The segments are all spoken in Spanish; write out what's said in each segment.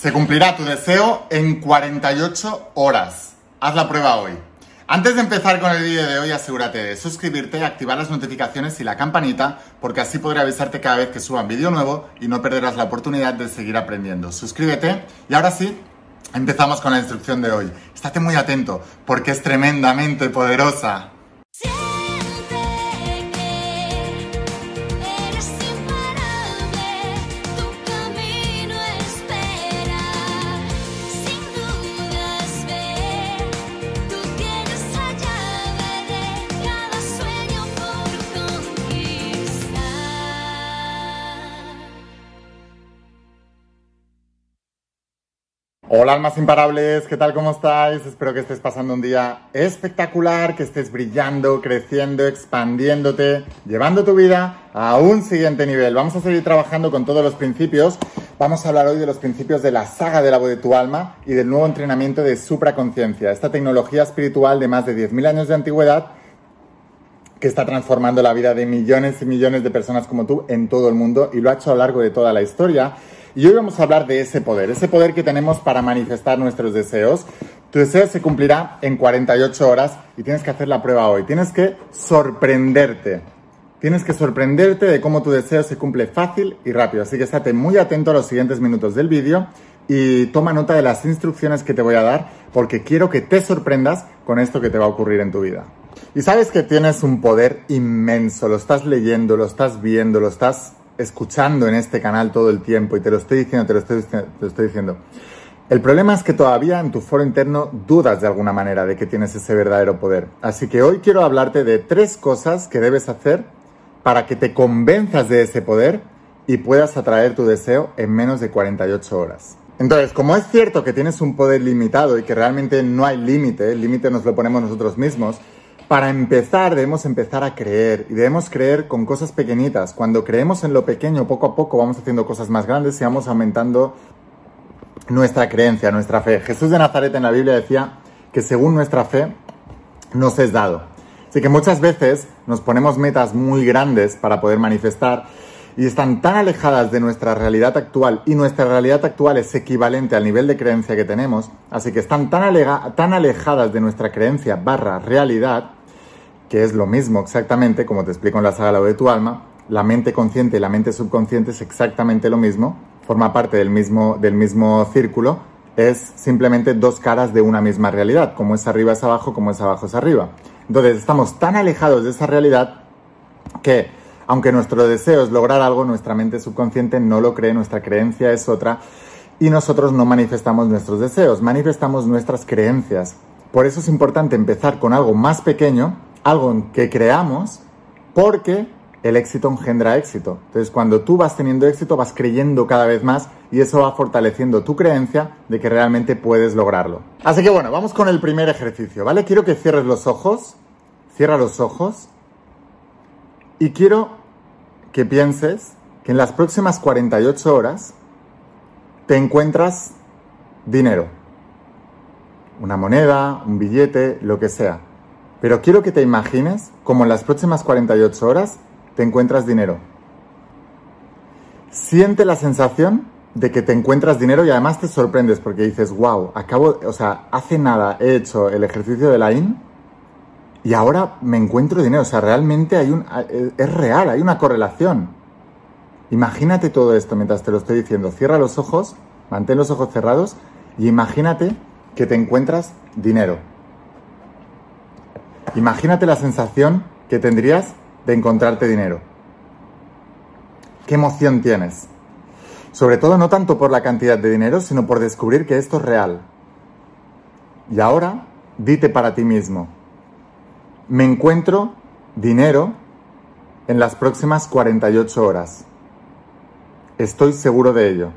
Se cumplirá tu deseo en 48 horas. Haz la prueba hoy. Antes de empezar con el vídeo de hoy, asegúrate de suscribirte, activar las notificaciones y la campanita, porque así podré avisarte cada vez que suba un vídeo nuevo y no perderás la oportunidad de seguir aprendiendo. Suscríbete y ahora sí, empezamos con la instrucción de hoy. Estate muy atento, porque es tremendamente poderosa. Hola almas imparables, ¿qué tal? ¿Cómo estáis? Espero que estés pasando un día espectacular, que estés brillando, creciendo, expandiéndote, llevando tu vida a un siguiente nivel. Vamos a seguir trabajando con todos los principios. Vamos a hablar hoy de los principios de la saga de la voz de tu alma y del nuevo entrenamiento de supraconciencia, esta tecnología espiritual de más de 10.000 años de antigüedad que está transformando la vida de millones y millones de personas como tú en todo el mundo y lo ha hecho a lo largo de toda la historia y hoy vamos a hablar de ese poder, ese poder que tenemos para manifestar nuestros deseos. Tu deseo se cumplirá en 48 horas y tienes que hacer la prueba hoy. Tienes que sorprenderte. Tienes que sorprenderte de cómo tu deseo se cumple fácil y rápido. Así que estate muy atento a los siguientes minutos del vídeo y toma nota de las instrucciones que te voy a dar porque quiero que te sorprendas con esto que te va a ocurrir en tu vida. Y sabes que tienes un poder inmenso, lo estás leyendo, lo estás viendo, lo estás escuchando en este canal todo el tiempo y te lo estoy diciendo, te lo estoy, te lo estoy diciendo. El problema es que todavía en tu foro interno dudas de alguna manera de que tienes ese verdadero poder. Así que hoy quiero hablarte de tres cosas que debes hacer para que te convenzas de ese poder y puedas atraer tu deseo en menos de 48 horas. Entonces, como es cierto que tienes un poder limitado y que realmente no hay límite, el límite nos lo ponemos nosotros mismos, para empezar debemos empezar a creer y debemos creer con cosas pequeñitas. Cuando creemos en lo pequeño, poco a poco vamos haciendo cosas más grandes y vamos aumentando nuestra creencia, nuestra fe. Jesús de Nazaret en la Biblia decía que según nuestra fe nos es dado. Así que muchas veces nos ponemos metas muy grandes para poder manifestar y están tan alejadas de nuestra realidad actual y nuestra realidad actual es equivalente al nivel de creencia que tenemos, así que están tan, tan alejadas de nuestra creencia barra realidad que es lo mismo exactamente, como te explico en la saga de tu alma, la mente consciente y la mente subconsciente es exactamente lo mismo, forma parte del mismo, del mismo círculo, es simplemente dos caras de una misma realidad, como es arriba es abajo, como es abajo es arriba. Entonces estamos tan alejados de esa realidad que, aunque nuestro deseo es lograr algo, nuestra mente subconsciente no lo cree, nuestra creencia es otra, y nosotros no manifestamos nuestros deseos, manifestamos nuestras creencias. Por eso es importante empezar con algo más pequeño, algo que creamos porque el éxito engendra éxito. Entonces, cuando tú vas teniendo éxito, vas creyendo cada vez más y eso va fortaleciendo tu creencia de que realmente puedes lograrlo. Así que bueno, vamos con el primer ejercicio, ¿vale? Quiero que cierres los ojos, cierra los ojos y quiero que pienses que en las próximas 48 horas te encuentras dinero. Una moneda, un billete, lo que sea. Pero quiero que te imagines como en las próximas 48 horas te encuentras dinero. Siente la sensación de que te encuentras dinero y además te sorprendes porque dices, wow, acabo, o sea, hace nada he hecho el ejercicio de la IN y ahora me encuentro dinero. O sea, realmente hay un, es real, hay una correlación. Imagínate todo esto mientras te lo estoy diciendo. Cierra los ojos, mantén los ojos cerrados y imagínate que te encuentras dinero. Imagínate la sensación que tendrías de encontrarte dinero. ¿Qué emoción tienes? Sobre todo no tanto por la cantidad de dinero, sino por descubrir que esto es real. Y ahora, dite para ti mismo, me encuentro dinero en las próximas 48 horas. Estoy seguro de ello.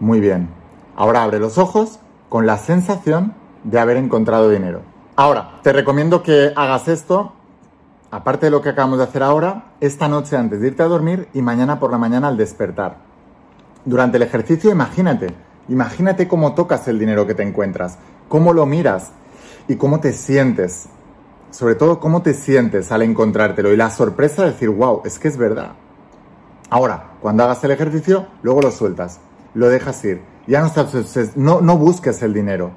Muy bien. Ahora abre los ojos con la sensación de haber encontrado dinero. Ahora, te recomiendo que hagas esto, aparte de lo que acabamos de hacer ahora, esta noche antes de irte a dormir y mañana por la mañana al despertar. Durante el ejercicio, imagínate, imagínate cómo tocas el dinero que te encuentras, cómo lo miras y cómo te sientes. Sobre todo, cómo te sientes al encontrártelo y la sorpresa de decir, wow, es que es verdad. Ahora, cuando hagas el ejercicio, luego lo sueltas, lo dejas ir. Ya no, no, no busques el dinero.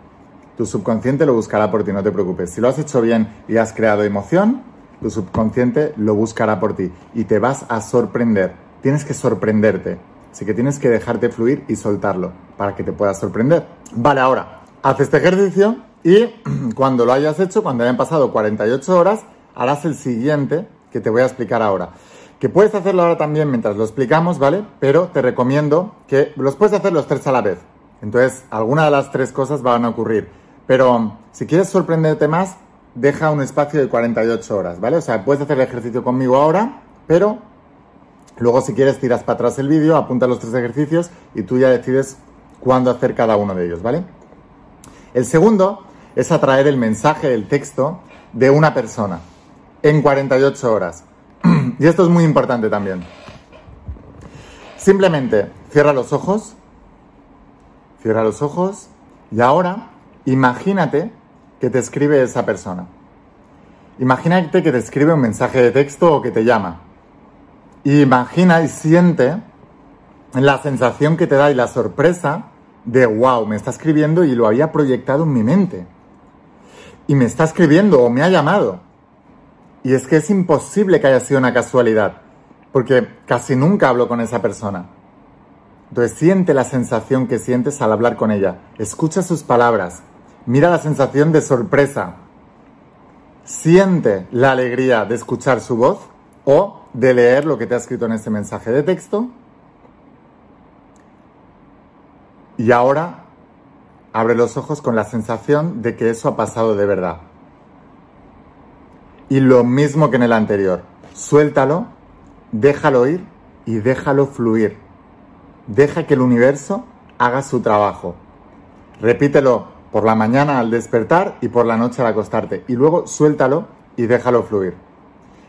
Tu subconsciente lo buscará por ti, no te preocupes. Si lo has hecho bien y has creado emoción, tu subconsciente lo buscará por ti y te vas a sorprender. Tienes que sorprenderte. Así que tienes que dejarte fluir y soltarlo para que te puedas sorprender. Vale, ahora, haz este ejercicio y cuando lo hayas hecho, cuando hayan pasado 48 horas, harás el siguiente que te voy a explicar ahora. Que puedes hacerlo ahora también mientras lo explicamos, ¿vale? Pero te recomiendo que los puedes hacer los tres a la vez. Entonces, alguna de las tres cosas van a ocurrir. Pero si quieres sorprenderte más, deja un espacio de 48 horas, ¿vale? O sea, puedes hacer el ejercicio conmigo ahora, pero luego si quieres tiras para atrás el vídeo, apunta los tres ejercicios y tú ya decides cuándo hacer cada uno de ellos, ¿vale? El segundo es atraer el mensaje, el texto de una persona en 48 horas. y esto es muy importante también. Simplemente cierra los ojos, cierra los ojos y ahora imagínate que te escribe esa persona. Imagínate que te escribe un mensaje de texto o que te llama. Imagina y siente la sensación que te da y la sorpresa de wow, me está escribiendo y lo había proyectado en mi mente. Y me está escribiendo o me ha llamado. Y es que es imposible que haya sido una casualidad, porque casi nunca hablo con esa persona. Entonces siente la sensación que sientes al hablar con ella, escucha sus palabras, mira la sensación de sorpresa, siente la alegría de escuchar su voz o de leer lo que te ha escrito en ese mensaje de texto. Y ahora abre los ojos con la sensación de que eso ha pasado de verdad. Y lo mismo que en el anterior, suéltalo, déjalo ir y déjalo fluir. Deja que el universo haga su trabajo. Repítelo por la mañana al despertar y por la noche al acostarte. Y luego suéltalo y déjalo fluir.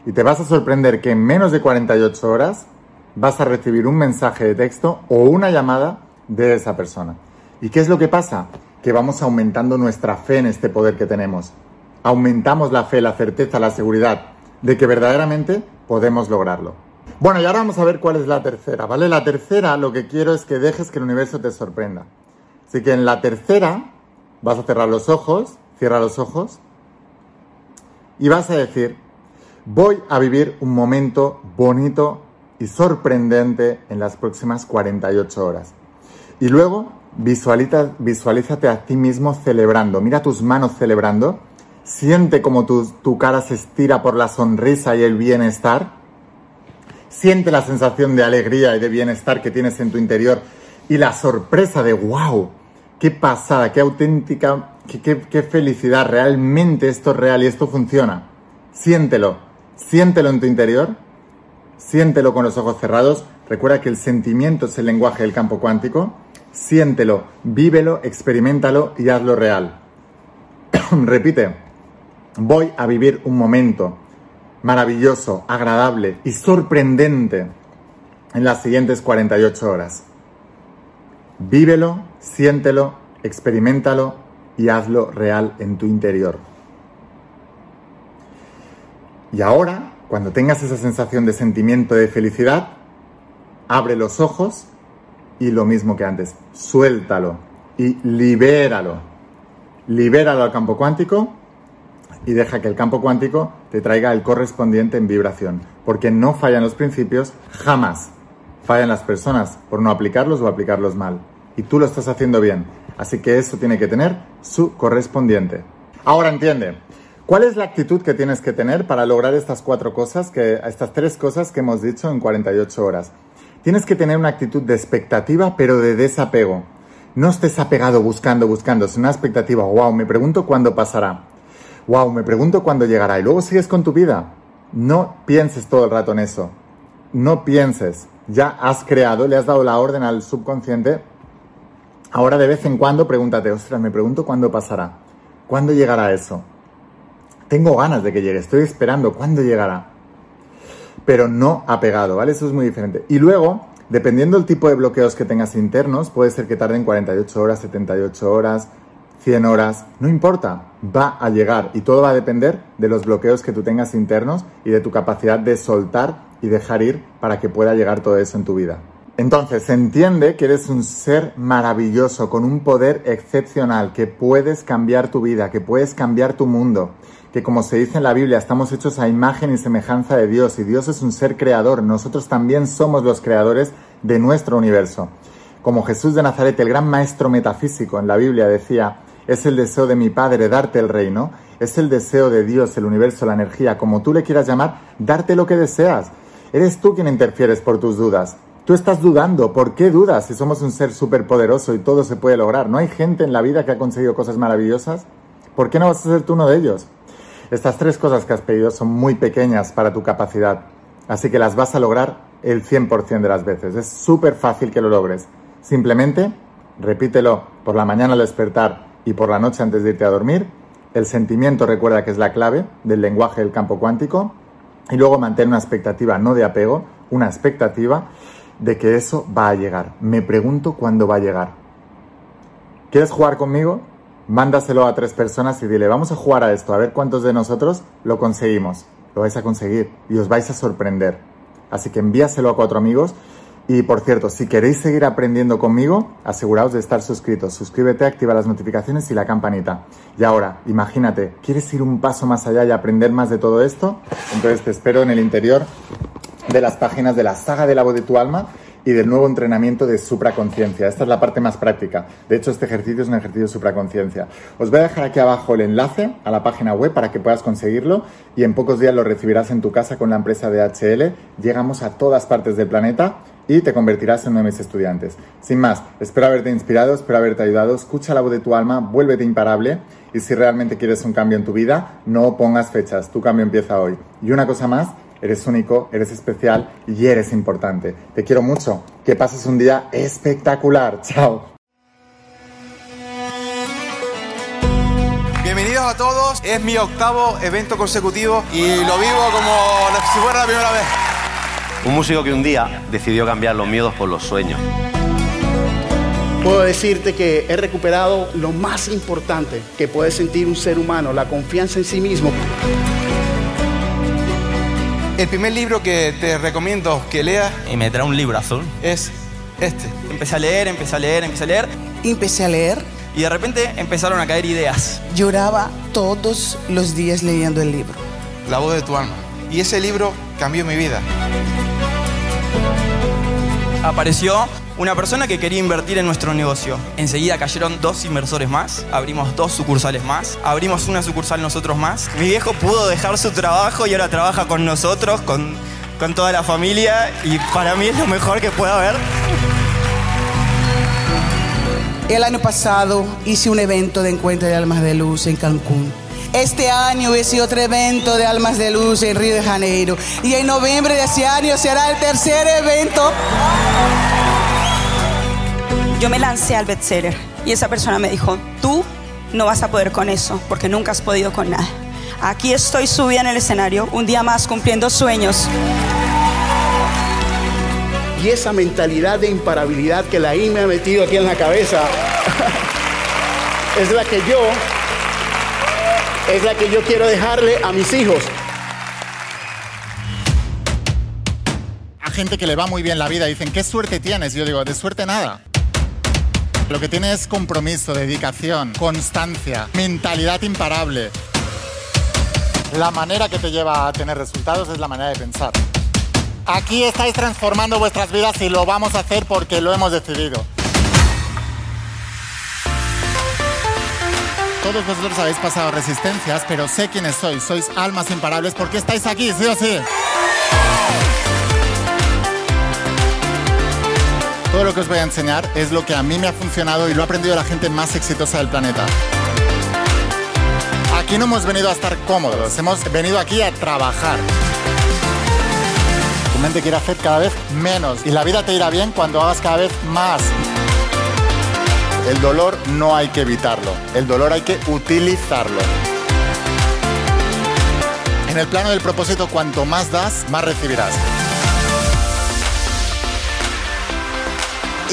Y te vas a sorprender que en menos de 48 horas vas a recibir un mensaje de texto o una llamada de esa persona. ¿Y qué es lo que pasa? Que vamos aumentando nuestra fe en este poder que tenemos aumentamos la fe, la certeza, la seguridad de que verdaderamente podemos lograrlo. Bueno, y ahora vamos a ver cuál es la tercera, ¿vale? La tercera lo que quiero es que dejes que el universo te sorprenda. Así que en la tercera vas a cerrar los ojos, cierra los ojos, y vas a decir, voy a vivir un momento bonito y sorprendente en las próximas 48 horas. Y luego visualízate a ti mismo celebrando, mira tus manos celebrando Siente como tu, cara se estira por la sonrisa y el bienestar. Siente la sensación de alegría y de bienestar que tienes en tu interior y la sorpresa de wow, qué pasada, qué auténtica, qué, qué felicidad, realmente esto es real y esto funciona. Siéntelo, siéntelo en tu interior, siéntelo con los ojos cerrados. Recuerda que el sentimiento es el lenguaje del campo cuántico. Siéntelo, vívelo, experimentalo y hazlo real. Repite voy a vivir un momento maravilloso, agradable y sorprendente en las siguientes 48 horas. Vívelo, siéntelo, experimentalo y hazlo real en tu interior. Y ahora, cuando tengas esa sensación de sentimiento de felicidad, abre los ojos y lo mismo que antes, suéltalo y libéralo. Libéralo al campo cuántico y deja que el campo cuántico te traiga el correspondiente en vibración, porque no fallan los principios jamás. Fallan las personas por no aplicarlos o aplicarlos mal. Y tú lo estás haciendo bien. Así que eso tiene que tener su correspondiente. Ahora entiende, ¿cuál es la actitud que tienes que tener para lograr estas cuatro cosas, que, estas tres cosas que hemos dicho en 48 horas? Tienes que tener una actitud de expectativa, pero de desapego. No estés apegado buscando, buscando, es una expectativa, wow, me pregunto cuándo pasará wow, me pregunto cuándo llegará y luego sigues con tu vida. No pienses todo el rato en eso. No pienses. Ya has creado, le has dado la orden al subconsciente. Ahora de vez en cuando pregúntate, ostras, me pregunto cuándo pasará. ¿Cuándo llegará eso? Tengo ganas de que llegue, estoy esperando, ¿cuándo llegará? Pero no apegado, ¿vale? Eso es muy diferente. Y luego, dependiendo del tipo de bloqueos que tengas internos, puede ser que tarden 48 horas, 78 horas, 100 horas, no importa, va a llegar y todo va a depender de los bloqueos que tú tengas internos y de tu capacidad de soltar y dejar ir para que pueda llegar todo eso en tu vida. Entonces, entiende que eres un ser maravilloso, con un poder excepcional, que puedes cambiar tu vida, que puedes cambiar tu mundo, que como se dice en la Biblia, estamos hechos a imagen y semejanza de Dios y Dios es un ser creador, nosotros también somos los creadores de nuestro universo. Como Jesús de Nazaret, el gran maestro metafísico en la Biblia decía, es el deseo de mi Padre darte el reino, es el deseo de Dios, el universo, la energía, como tú le quieras llamar, darte lo que deseas. Eres tú quien interfieres por tus dudas. Tú estás dudando. ¿Por qué dudas si somos un ser superpoderoso y todo se puede lograr? ¿No hay gente en la vida que ha conseguido cosas maravillosas? ¿Por qué no vas a ser tú uno de ellos? Estas tres cosas que has pedido son muy pequeñas para tu capacidad, así que las vas a lograr el 100% de las veces. Es súper fácil que lo logres. Simplemente repítelo por la mañana al despertar y por la noche antes de irte a dormir. El sentimiento recuerda que es la clave del lenguaje del campo cuántico. Y luego mantén una expectativa, no de apego, una expectativa de que eso va a llegar. Me pregunto cuándo va a llegar. ¿Quieres jugar conmigo? Mándaselo a tres personas y dile, vamos a jugar a esto, a ver cuántos de nosotros lo conseguimos. Lo vais a conseguir y os vais a sorprender. Así que envíaselo a cuatro amigos y por cierto, si queréis seguir aprendiendo conmigo, aseguraos de estar suscritos. Suscríbete, activa las notificaciones y la campanita. Y ahora, imagínate, ¿quieres ir un paso más allá y aprender más de todo esto? Entonces te espero en el interior de las páginas de la saga de la voz de tu alma y del nuevo entrenamiento de supraconciencia. Esta es la parte más práctica. De hecho, este ejercicio es un ejercicio de supraconciencia. Os voy a dejar aquí abajo el enlace a la página web para que puedas conseguirlo y en pocos días lo recibirás en tu casa con la empresa DHL. Llegamos a todas partes del planeta y te convertirás en uno de mis estudiantes. Sin más, espero haberte inspirado, espero haberte ayudado. Escucha la voz de tu alma, vuélvete imparable y si realmente quieres un cambio en tu vida, no pongas fechas. Tu cambio empieza hoy. Y una cosa más, eres único, eres especial y eres importante. Te quiero mucho. Que pases un día espectacular. Chao. Bienvenidos a todos, es mi octavo evento consecutivo y lo vivo como si fuera la primera vez. Un músico que un día decidió cambiar los miedos por los sueños. Puedo decirte que he recuperado lo más importante que puede sentir un ser humano, la confianza en sí mismo. El primer libro que te recomiendo que leas y me trae un libro azul es este. Empecé a leer, empecé a leer, empecé a leer Empecé a leer, y de repente empezaron a caer ideas. lloraba todos los días leyendo el libro. La voz de tu alma. Y ese libro cambió mi vida. Apareció una persona que quería invertir en nuestro negocio. Enseguida cayeron dos inversores más, abrimos dos sucursales más, abrimos una sucursal nosotros más. Mi viejo pudo dejar su trabajo y ahora trabaja con nosotros, con, con toda la familia y para mí es lo mejor que puede haber. El año pasado hice un evento de encuentro de almas de luz en Cancún. Este año hice otro evento de almas de luz en Río de Janeiro. Y en noviembre de ese año será el tercer evento. Yo me lancé al bestseller y esa persona me dijo, tú no vas a poder con eso porque nunca has podido con nada. Aquí estoy subida en el escenario, un día más cumpliendo sueños. Y esa mentalidad de imparabilidad que la I me ha metido aquí en la cabeza es la que yo es la que yo quiero dejarle a mis hijos. A gente que le va muy bien la vida dicen, ¿qué suerte tienes? Yo digo, de suerte nada. Lo que tiene es compromiso, dedicación, constancia, mentalidad imparable. La manera que te lleva a tener resultados es la manera de pensar. Aquí estáis transformando vuestras vidas y lo vamos a hacer porque lo hemos decidido. Todos vosotros habéis pasado resistencias, pero sé quiénes sois. Sois almas imparables porque estáis aquí, sí o sí. Todo lo que os voy a enseñar es lo que a mí me ha funcionado y lo ha aprendido la gente más exitosa del planeta. Aquí no hemos venido a estar cómodos, hemos venido aquí a trabajar. Tu mente quiere hacer cada vez menos y la vida te irá bien cuando hagas cada vez más. El dolor no hay que evitarlo, el dolor hay que utilizarlo. En el plano del propósito, cuanto más das, más recibirás.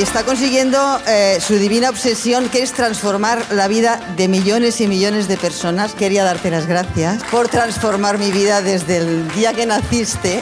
está consiguiendo eh, su divina obsesión, que es transformar la vida de millones y millones de personas. Quería darte las gracias por transformar mi vida desde el día que naciste